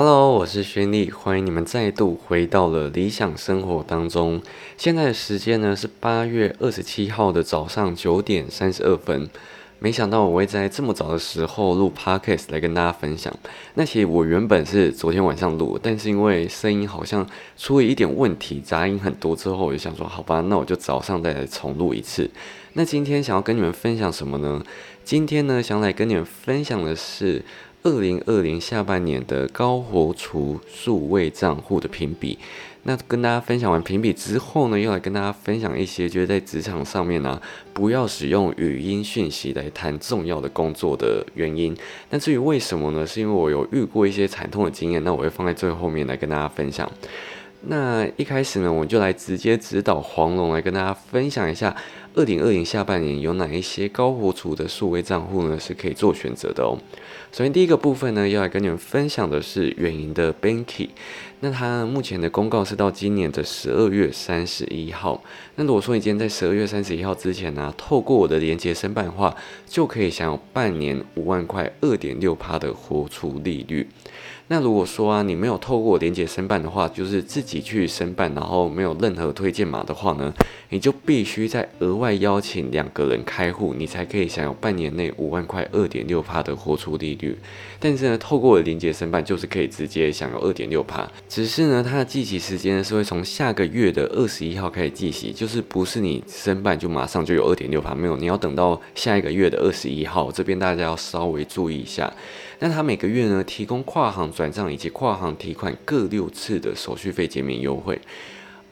Hello，我是轩丽，欢迎你们再度回到了理想生活当中。现在的时间呢是八月二十七号的早上九点三十二分。没想到我会在这么早的时候录 podcast 来跟大家分享。那其实我原本是昨天晚上录，但是因为声音好像出了一点问题，杂音很多之后，我就想说，好吧，那我就早上再来重录一次。那今天想要跟你们分享什么呢？今天呢，想来跟你们分享的是二零二零下半年的高活储数位账户的评比。那跟大家分享完评比之后呢，又来跟大家分享一些，就是在职场上面呢，不要使用语音讯息来谈重要的工作的原因。那至于为什么呢？是因为我有遇过一些惨痛的经验，那我会放在最后面来跟大家分享。那一开始呢，我就来直接指导黄龙来跟大家分享一下，二零二零下半年有哪一些高活储的数位账户呢是可以做选择的哦。首先第一个部分呢，要来跟你们分享的是远银的 Banky。那它目前的公告是到今年的十二月三十一号。那如果说你今天在十二月三十一号之前呢，透过我的连接申办的话，就可以享有半年五万块二点六趴的活出利率。那如果说啊，你没有透过连接申办的话，就是自己去申办，然后没有任何推荐码的话呢，你就必须再额外邀请两个人开户，你才可以享有半年内五万块二点六趴的活出利率。但是呢，透过连接申办就是可以直接享有二点六趴。只是呢，它的计息时间是会从下个月的二十一号开始计息，就是不是你申办就马上就有二点六趴，没有，你要等到下一个月的二十一号，这边大家要稍微注意一下。那它每个月呢提供跨行转账以及跨行提款各六次的手续费减免优惠，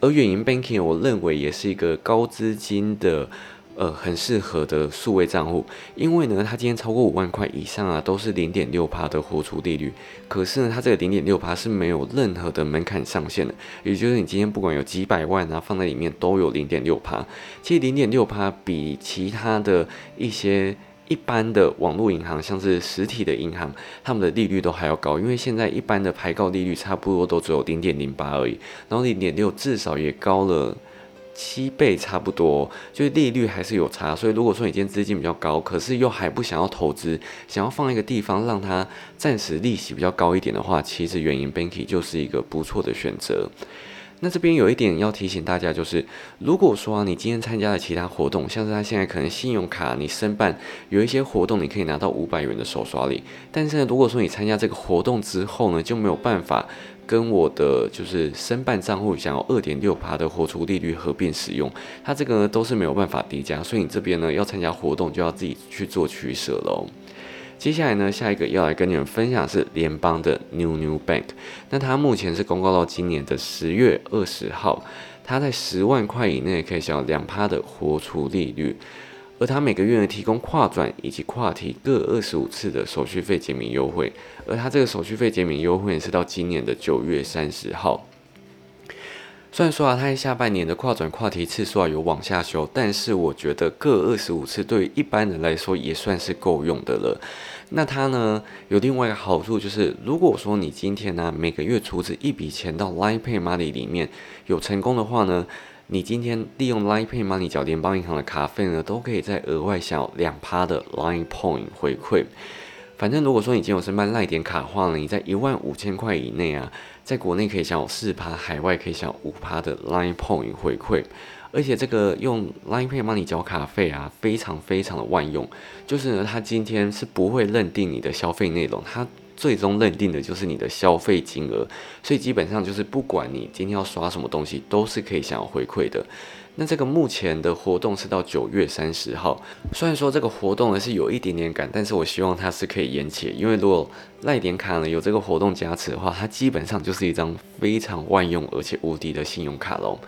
而远银 Banking 我认为也是一个高资金的。呃，很适合的数位账户，因为呢，它今天超过五万块以上啊，都是零点六趴的活储利率。可是呢，它这个零点六趴是没有任何的门槛上限的，也就是你今天不管有几百万啊，放在里面都有零点六趴。其实零点六趴比其他的一些一般的网络银行，像是实体的银行，他们的利率都还要高，因为现在一般的排告利率差不多都只有零点零八而已，然后零点六至少也高了。七倍差不多，就是利率还是有差，所以如果说你今天资金比较高，可是又还不想要投资，想要放一个地方让它暂时利息比较高一点的话，其实原银 Banky 就是一个不错的选择。那这边有一点要提醒大家，就是如果说你今天参加了其他活动，像是他现在可能信用卡你申办有一些活动，你可以拿到五百元的手刷礼，但是呢，如果说你参加这个活动之后呢，就没有办法。跟我的就是申办账户想要二点六趴的活储利率合并使用，它这个呢都是没有办法叠加，所以你这边呢要参加活动就要自己去做取舍喽。接下来呢，下一个要来跟你们分享是联邦的 New New Bank，那它目前是公告到今年的十月二十号，它在十万块以内可以享有两趴的活储利率。而它每个月呢提供跨转以及跨提各二十五次的手续费减免优惠，而它这个手续费减免优惠是到今年的九月三十号。虽然说啊，它在下半年的跨转跨提次数啊有往下修，但是我觉得各二十五次对于一般人来说也算是够用的了。那它呢有另外一个好处就是，如果说你今天呢每个月储值一笔钱到 Line Pay Money 里面有成功的话呢。你今天利用 Line Pay Money 缴联邦银行的卡费呢，都可以在额外享有两趴的 Line Point 回馈。反正如果说你今天有申办赖点卡的话呢，你在一万五千块以内啊，在国内可以享有四趴，海外可以享有五趴的 Line Point 回馈。而且这个用 Line Pay Money 缴卡费啊，非常非常的万用。就是呢，它今天是不会认定你的消费内容，它。最终认定的就是你的消费金额，所以基本上就是不管你今天要刷什么东西，都是可以想要回馈的。那这个目前的活动是到九月三十号，虽然说这个活动呢是有一点点赶，但是我希望它是可以延期，因为如果赖点卡呢有这个活动加持的话，它基本上就是一张非常万用而且无敌的信用卡喽。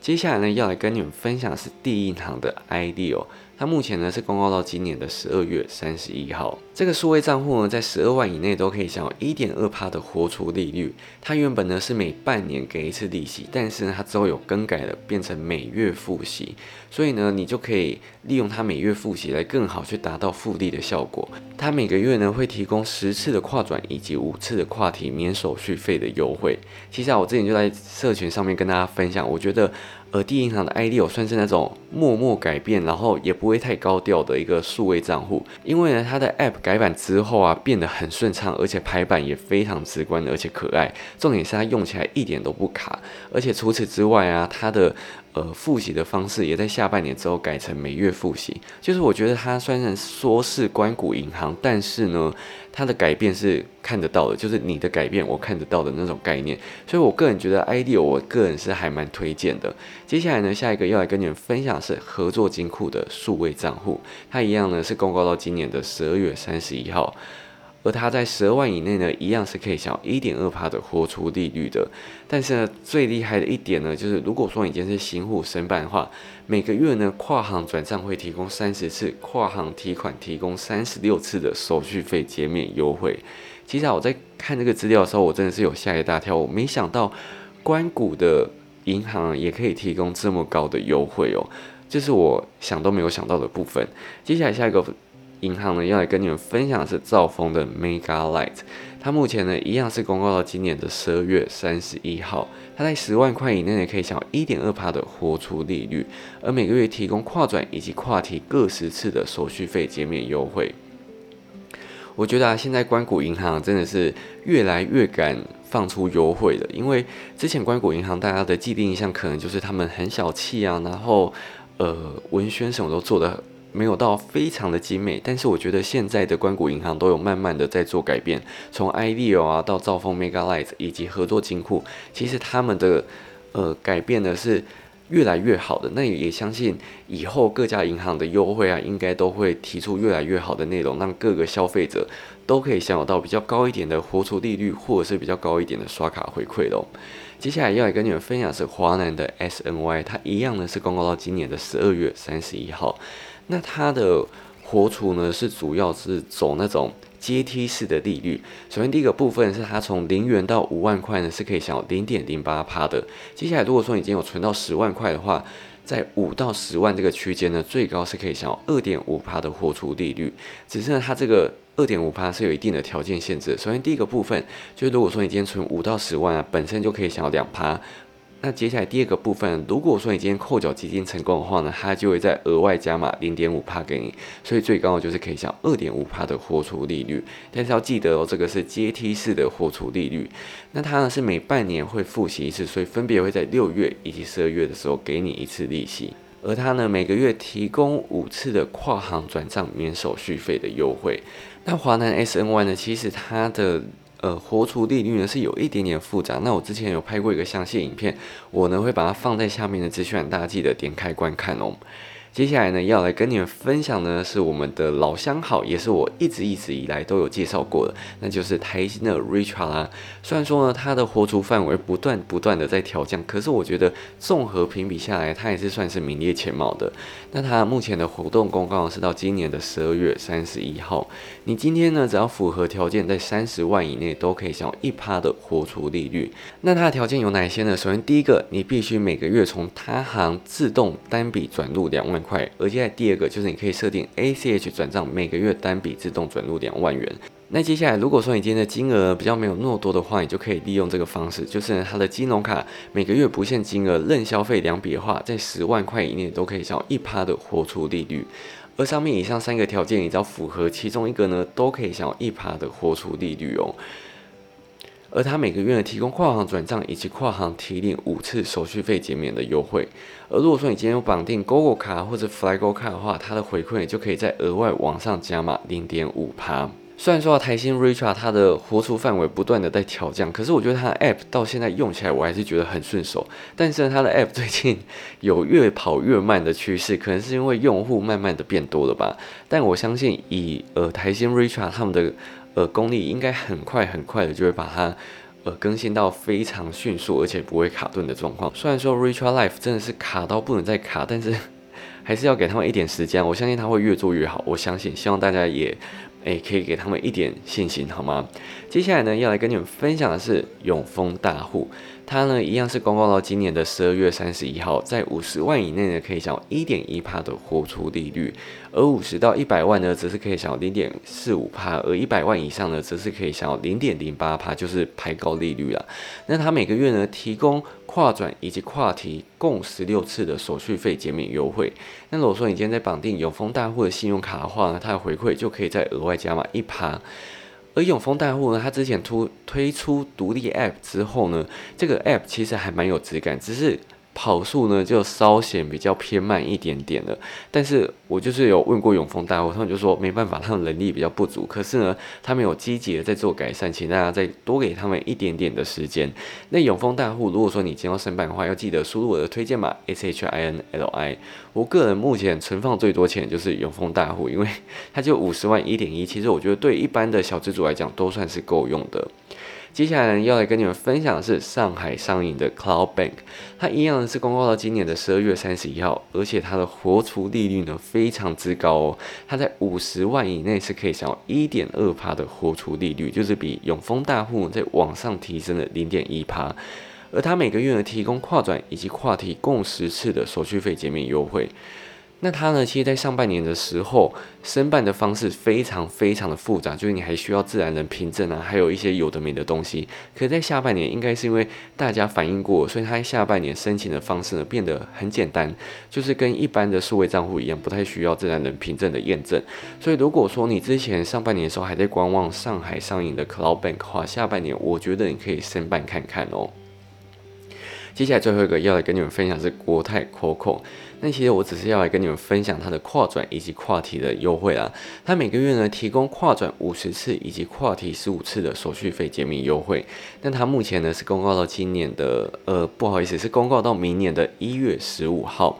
接下来呢要来跟你们分享的是第一银行的 ID 哦。它目前呢是公告到今年的十二月三十一号，这个数位账户呢在十二万以内都可以享有一点二趴的活出利率。它原本呢是每半年给一次利息，但是呢它之后有更改了，变成每月付息，所以呢你就可以利用它每月付息来更好去达到复利的效果。它每个月呢会提供十次的跨转以及五次的跨提免手续费的优惠。其实啊我之前就在社群上面跟大家分享，我觉得而第一银行的 ID 有算是那种默默改变，然后也不会太高调的一个数位账户。因为呢，它的 App 改版之后啊，变得很顺畅，而且排版也非常直观，而且可爱。重点是它用起来一点都不卡，而且除此之外啊，它的呃，复习的方式也在下半年之后改成每月复习，就是我觉得它虽然说是关谷银行，但是呢，它的改变是看得到的，就是你的改变我看得到的那种概念，所以我个人觉得 i d e a 我个人是还蛮推荐的。接下来呢，下一个要来跟你们分享是合作金库的数位账户，它一样呢是公告到今年的十二月三十一号。而它在十二万以内呢，一样是可以享一点二趴的活出利率的。但是呢，最厉害的一点呢，就是如果说你今天是新户申办的话，每个月呢跨行转账会提供三十次，跨行提款提供三十六次的手续费减免优惠。其实我在看这个资料的时候，我真的是有吓一大跳，我没想到关谷的银行也可以提供这么高的优惠哦，这是我想都没有想到的部分。接下来下一个。银行呢要来跟你们分享的是兆丰的 Mega Light，它目前呢一样是公告到今年的十二月三十一号，它在十万块以内呢可以享一点二趴的活出利率，而每个月提供跨转以及跨提各十次的手续费减免优惠。我觉得啊，现在关谷银行真的是越来越敢放出优惠了，因为之前关谷银行大家的既定印象可能就是他们很小气啊，然后呃文宣什么都做的。没有到非常的精美，但是我觉得现在的关谷银行都有慢慢的在做改变，从 IDEO 啊到兆丰 Mega Light 以及合作金库，其实他们的呃改变呢是越来越好的。那也相信以后各家银行的优惠啊，应该都会提出越来越好的内容，让各个消费者都可以享有到比较高一点的活出利率，或者是比较高一点的刷卡回馈喽。接下来要来跟你们分享是华南的 SNY，它一样呢是公告到今年的十二月三十一号。那它的活储呢，是主要是走那种阶梯式的利率。首先第一个部分是它从零元到五万块呢，是可以享有零点零八趴的。接下来如果说已经有存到十万块的话，在五到十万这个区间呢，最高是可以享有二点五趴的活储利率。只是呢，它这个二点五趴是有一定的条件限制。首先第一个部分就是如果说你今天存五到十万啊，本身就可以享有两趴。那接下来第二个部分，如果说你今天扣缴基金成功的话呢，它就会再额外加码零点五帕给你，所以最高的就是可以享二点五帕的活储利率。但是要记得哦，这个是阶梯式的活储利率。那它呢是每半年会复习一次，所以分别会在六月以及十二月的时候给你一次利息。而它呢每个月提供五次的跨行转账免手续费的优惠。那华南 S N Y 呢，其实它的呃，活出利率呢是有一点点复杂。那我之前有拍过一个详细影片，我呢会把它放在下面的资讯，大家记得点开观看哦。接下来呢，要来跟你们分享的是我们的老相好，也是我一直一直以来都有介绍过的，那就是台新的 Richard 啦。虽然说呢，它的活出范围不断不断的在调降，可是我觉得综合评比下来，它也是算是名列前茅的。那它目前的活动公告是到今年的十二月三十一号。你今天呢，只要符合条件，在三十万以内都可以享有一趴的活出利率。那它的条件有哪些呢？首先第一个，你必须每个月从他行自动单笔转入两万。块，而接下来第二个就是你可以设定 ACH 转账，每个月单笔自动转入两万元。那接下来如果说你今天的金额比较没有那么多的话，你就可以利用这个方式，就是它的金融卡每个月不限金额，任消费两笔的话，在十万块以内都可以享有一趴的活出利率。而上面以上三个条件，你只要符合其中一个呢，都可以享有一趴的活出利率哦。而它每个月提供跨行转账以及跨行提领五次手续费减免的优惠。而如果说你今天有绑定 GoGo 卡或者 FlyGo 卡的话，它的回馈也就可以在额外往上加码零点五趴。虽然说台新 Richard 它的活出范围不断的在调降，可是我觉得它的 App 到现在用起来我还是觉得很顺手。但是呢，它的 App 最近有越跑越慢的趋势，可能是因为用户慢慢的变多了吧。但我相信以呃台新 Richard 他们的呃，功力应该很快很快的就会把它呃更新到非常迅速，而且不会卡顿的状况。虽然说 Retro Life 真的是卡到不能再卡，但是还是要给他们一点时间。我相信他会越做越好。我相信，希望大家也诶可以给他们一点信心，好吗？接下来呢，要来跟你们分享的是永丰大户。它呢一样是公告到今年的十二月三十一号，在五十万以内呢可以享有一点一帕的活出利率，而五十到一百万呢则是可以享有零点四五帕，而一百万以上呢则是可以享有零点零八帕，就是排高利率了。那它每个月呢提供跨转以及跨提共十六次的手续费减免优惠。那如果说你今天在绑定永丰大户的信用卡的话呢，它的回馈就可以再额外加码一趴。而永丰大户呢，它之前推推出独立 App 之后呢，这个 App 其实还蛮有质感，只是。跑速呢就稍显比较偏慢一点点了，但是我就是有问过永丰大户，他们就说没办法，他们能力比较不足。可是呢，他们有积极的在做改善，请大家再多给他们一点点的时间。那永丰大户，如果说你今天要申办的话，要记得输入我的推荐码 S H I N L I。我个人目前存放最多钱就是永丰大户，因为它就五十万一点一，其实我觉得对一般的小资主来讲都算是够用的。接下来，要来跟你们分享的是上海上映的 Cloud Bank，它一样是公告到今年的十二月三十一号，而且它的活出利率呢非常之高哦，它在五十万以内是可以享有一点二趴的活出利率，就是比永丰大户在往上提升了零点一趴，而它每个月呢提供跨转以及跨提共十次的手续费减免优惠。那它呢？其实，在上半年的时候，申办的方式非常非常的复杂，就是你还需要自然人凭证啊，还有一些有的没的东西。可在下半年，应该是因为大家反映过，所以它下半年申请的方式呢变得很简单，就是跟一般的数位账户一样，不太需要自然人凭证的验证。所以，如果说你之前上半年的时候还在观望上海上映的 Cloud Bank 的话，下半年我觉得你可以申办看看哦。接下来最后一个要来跟你们分享是国泰 COCO。那其实我只是要来跟你们分享它的跨转以及跨提的优惠啦。它每个月呢提供跨转五十次以及跨提十五次的手续费减免优惠。但它目前呢是公告到今年的呃不好意思是公告到明年的一月十五号。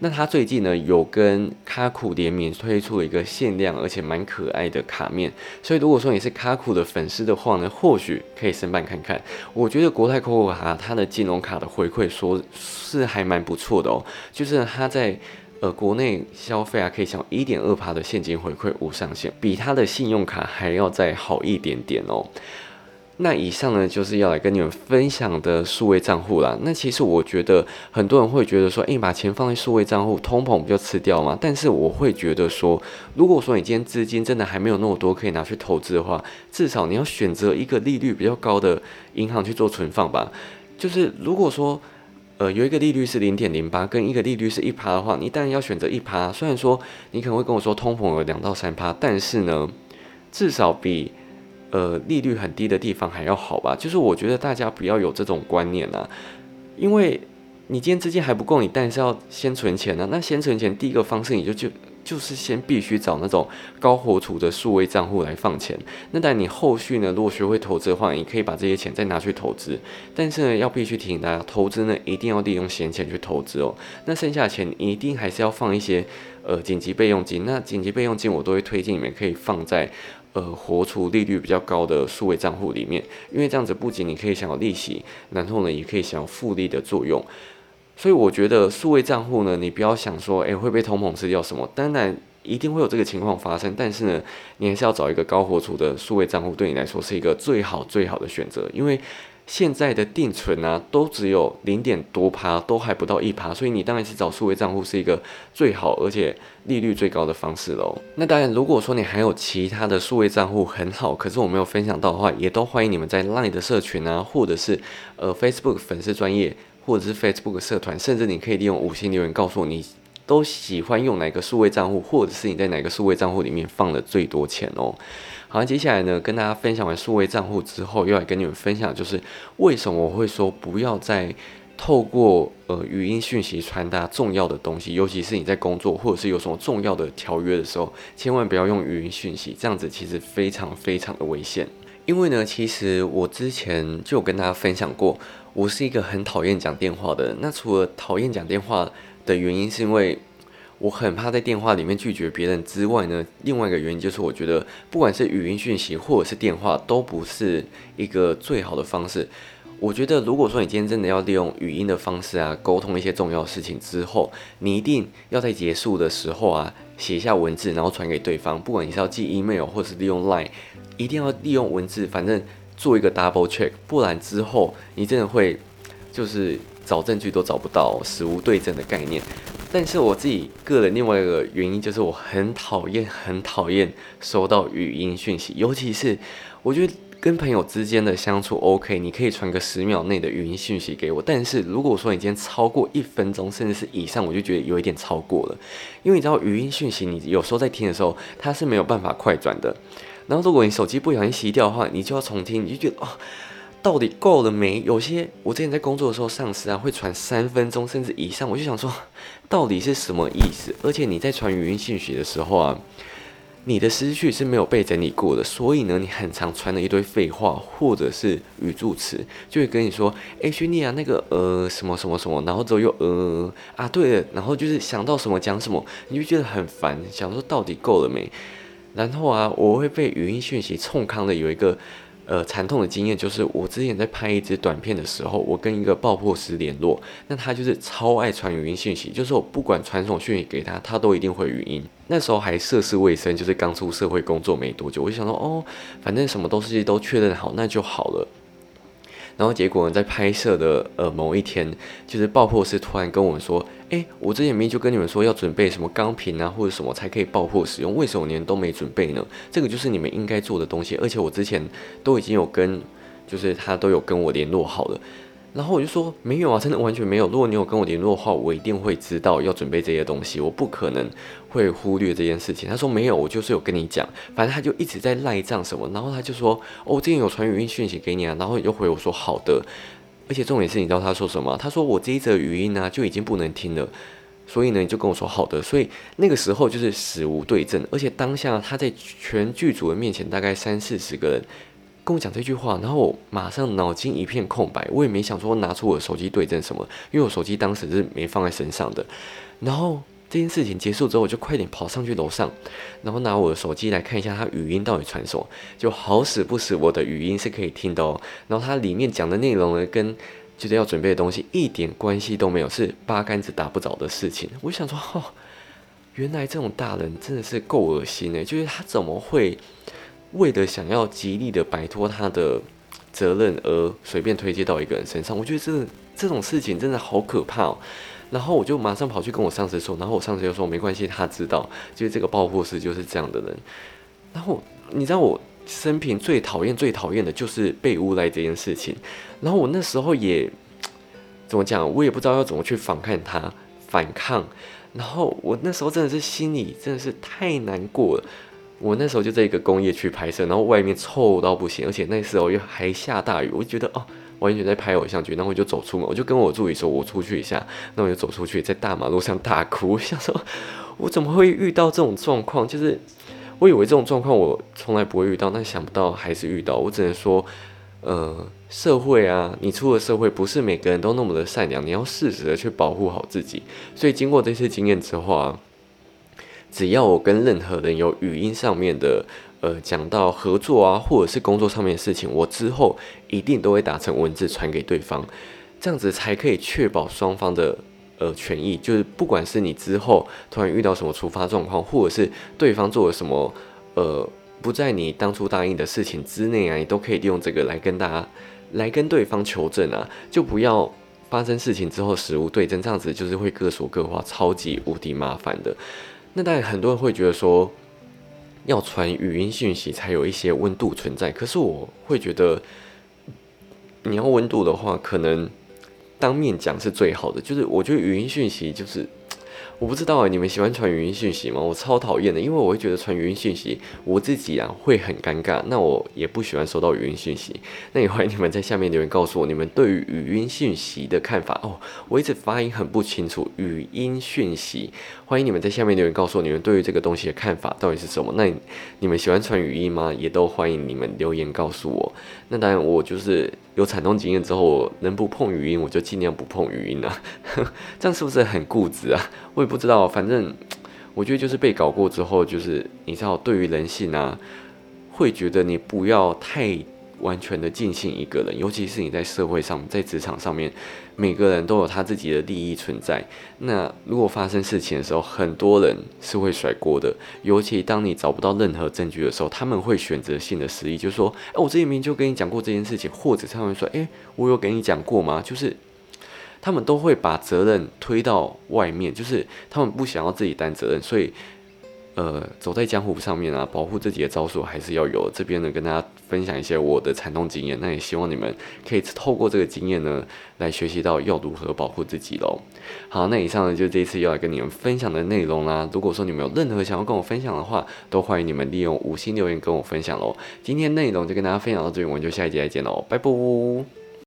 那他最近呢有跟卡库联名推出了一个限量而且蛮可爱的卡面，所以如果说你是卡库的粉丝的话呢，或许可以申办看看。我觉得国泰 COCO 卡它的金融卡的回馈说是还蛮不错的哦，就是它在呃国内消费啊可以享一点二趴的现金回馈无上限，比它的信用卡还要再好一点点哦。那以上呢，就是要来跟你们分享的数位账户啦。那其实我觉得很多人会觉得说，诶，把钱放在数位账户，通膨不就吃掉吗？但是我会觉得说，如果说你今天资金真的还没有那么多可以拿去投资的话，至少你要选择一个利率比较高的银行去做存放吧。就是如果说，呃，有一个利率是零点零八，跟一个利率是一趴的话，你当然要选择一趴。虽然说你可能会跟我说通膨有两到三趴，但是呢，至少比。呃，利率很低的地方还要好吧？就是我觉得大家不要有这种观念啊，因为你今天资金还不够，你但是要先存钱呢。那先存钱，第一个方式你就就就是先必须找那种高活储的数位账户来放钱。那但你后续呢，如果学会投资的话，你可以把这些钱再拿去投资。但是呢，要必须提醒大家，投资呢一定要利用闲钱去投资哦。那剩下的钱一定还是要放一些呃紧急备用金。那紧急备用金我都会推荐你们可以放在。呃，活出利率比较高的数位账户里面，因为这样子不仅你可以享有利息，然后呢，也可以享有复利的作用。所以我觉得数位账户呢，你不要想说，诶会被通膨吃掉什么？当然一定会有这个情况发生，但是呢，你还是要找一个高活储的数位账户，对你来说是一个最好最好的选择，因为。现在的定存啊，都只有零点多趴，都还不到一趴，所以你当然是找数位账户是一个最好而且利率最高的方式喽。那当然，如果说你还有其他的数位账户很好，可是我没有分享到的话，也都欢迎你们在 Line 的社群啊，或者是呃 Facebook 粉丝专业，或者是 Facebook 社团，甚至你可以利用五星留言告诉我你都喜欢用哪个数位账户，或者是你在哪个数位账户里面放了最多钱哦。好，接下来呢，跟大家分享完数位账户之后，又来跟你们分享，就是为什么我会说不要再透过呃语音讯息传达重要的东西，尤其是你在工作或者是有什么重要的条约的时候，千万不要用语音讯息，这样子其实非常非常的危险。因为呢，其实我之前就有跟大家分享过，我是一个很讨厌讲电话的人。那除了讨厌讲电话的原因，是因为我很怕在电话里面拒绝别人之外呢，另外一个原因就是我觉得不管是语音讯息或者是电话都不是一个最好的方式。我觉得如果说你今天真的要利用语音的方式啊沟通一些重要事情之后，你一定要在结束的时候啊写一下文字，然后传给对方。不管你是要寄 email 或是利用 line，一定要利用文字，反正做一个 double check，不然之后你真的会就是找证据都找不到，死无对证的概念。但是我自己个人另外一个原因就是我很讨厌很讨厌收到语音讯息，尤其是我觉得跟朋友之间的相处 OK，你可以传个十秒内的语音讯息给我。但是如果说你今天超过一分钟，甚至是以上，我就觉得有一点超过了，因为你知道语音讯息你有时候在听的时候它是没有办法快转的，然后如果你手机不小心熄掉的话，你就要重听，你就觉得哦。到底够了没？有些我之前在工作的时候，上司啊会传三分钟甚至以上，我就想说，到底是什么意思？而且你在传语音信息的时候啊，你的思绪是没有被整理过的，所以呢，你很常传了一堆废话或者是语助词，就会跟你说，哎，兄弟啊，那个呃什么什么什么，然后之后又呃啊对了，然后就是想到什么讲什么，你就觉得很烦，想说到底够了没？然后啊，我会被语音讯息冲康的有一个。呃，惨痛的经验就是，我之前在拍一支短片的时候，我跟一个爆破师联络，那他就是超爱传语音信息，就是我不管传什么讯息给他，他都一定会语音。那时候还涉世未深，就是刚出社会工作没多久，我就想说，哦，反正什么东西都确认好，那就好了。然后结果呢，在拍摄的呃某一天，就是爆破师突然跟我们说：“哎，我之前明就跟你们说要准备什么钢瓶啊，或者什么才可以爆破使用，为什么你们都没准备呢？这个就是你们应该做的东西，而且我之前都已经有跟，就是他都有跟我联络好了。”然后我就说没有啊，真的完全没有。如果你有跟我联络的话，我一定会知道要准备这些东西，我不可能会忽略这件事情。他说没有，我就是有跟你讲。反正他就一直在赖账什么，然后他就说哦，我之前有传语音讯息给你啊，然后又回我说好的。而且重点是，你知道他说什么？他说我这一则语音呢就已经不能听了，所以呢你就跟我说好的。所以那个时候就是死无对证，而且当下他在全剧组的面前，大概三四十个人。跟我讲这句话，然后我马上脑筋一片空白，我也没想说拿出我的手机对证什么，因为我手机当时是没放在身上的。然后这件事情结束之后，我就快点跑上去楼上，然后拿我的手机来看一下他语音到底传什么。就好死不死，我的语音是可以听的哦。然后它里面讲的内容呢，跟就是要准备的东西一点关系都没有，是八竿子打不着的事情。我想说，哦，原来这种大人真的是够恶心诶，就是他怎么会？为了想要极力的摆脱他的责任而随便推卸到一个人身上，我觉得这这种事情真的好可怕哦。然后我就马上跑去跟我上司说，然后我上司就说没关系，他知道，就是这个爆破师就是这样的人。然后你知道我生平最讨厌、最讨厌的就是被诬赖这件事情。然后我那时候也怎么讲，我也不知道要怎么去反抗他、反抗。然后我那时候真的是心里真的是太难过了。我那时候就在一个工业区拍摄，然后外面臭到不行，而且那时候又还下大雨，我就觉得哦，完全在拍偶像剧，然后我就走出门，我就跟我助理说，我出去一下，那我就走出去，在大马路上大哭，我想说，我怎么会遇到这种状况？就是我以为这种状况我从来不会遇到，但想不到还是遇到。我只能说，呃，社会啊，你出了社会，不是每个人都那么的善良，你要适时的去保护好自己。所以经过这些经验之后啊。只要我跟任何人有语音上面的，呃，讲到合作啊，或者是工作上面的事情，我之后一定都会打成文字传给对方，这样子才可以确保双方的呃权益。就是不管是你之后突然遇到什么突发状况，或者是对方做了什么呃不在你当初答应的事情之内啊，你都可以利用这个来跟大家来跟对方求证啊，就不要发生事情之后实物对证，这样子就是会各说各话，超级无敌麻烦的。那当然，很多人会觉得说，要传语音讯息才有一些温度存在。可是我会觉得，你要温度的话，可能当面讲是最好的。就是我觉得语音讯息就是。我不知道啊，你们喜欢传语音讯息吗？我超讨厌的，因为我会觉得传语音讯息，我自己啊会很尴尬。那我也不喜欢收到语音讯息。那也欢迎你们在下面留言告诉我你们对于语音讯息的看法哦。我一直发音很不清楚，语音讯息，欢迎你们在下面留言告诉我你们对于这个东西的看法到底是什么。那你们喜欢传语音吗？也都欢迎你们留言告诉我。那当然，我就是有惨痛经验之后，能不碰语音我就尽量不碰语音啊。这样是不是很固执啊？我也不知道，反正我觉得就是被搞过之后，就是你知道，对于人性啊，会觉得你不要太。完全的尽信一个人，尤其是你在社会上、在职场上面，每个人都有他自己的利益存在。那如果发生事情的时候，很多人是会甩锅的。尤其当你找不到任何证据的时候，他们会选择性的失忆，就说：“哎，我这一明就跟你讲过这件事情。”或者他们说：“哎，我有跟你讲过吗？”就是他们都会把责任推到外面，就是他们不想要自己担责任，所以。呃，走在江湖上面啊，保护自己的招数还是要有。这边呢，跟大家分享一些我的惨痛经验，那也希望你们可以透过这个经验呢，来学习到要如何保护自己喽。好，那以上呢就这一次要来跟你们分享的内容啦。如果说你们有任何想要跟我分享的话，都欢迎你们利用五星留言跟我分享喽。今天内容就跟大家分享到这里，我们就下一集再见喽，拜拜。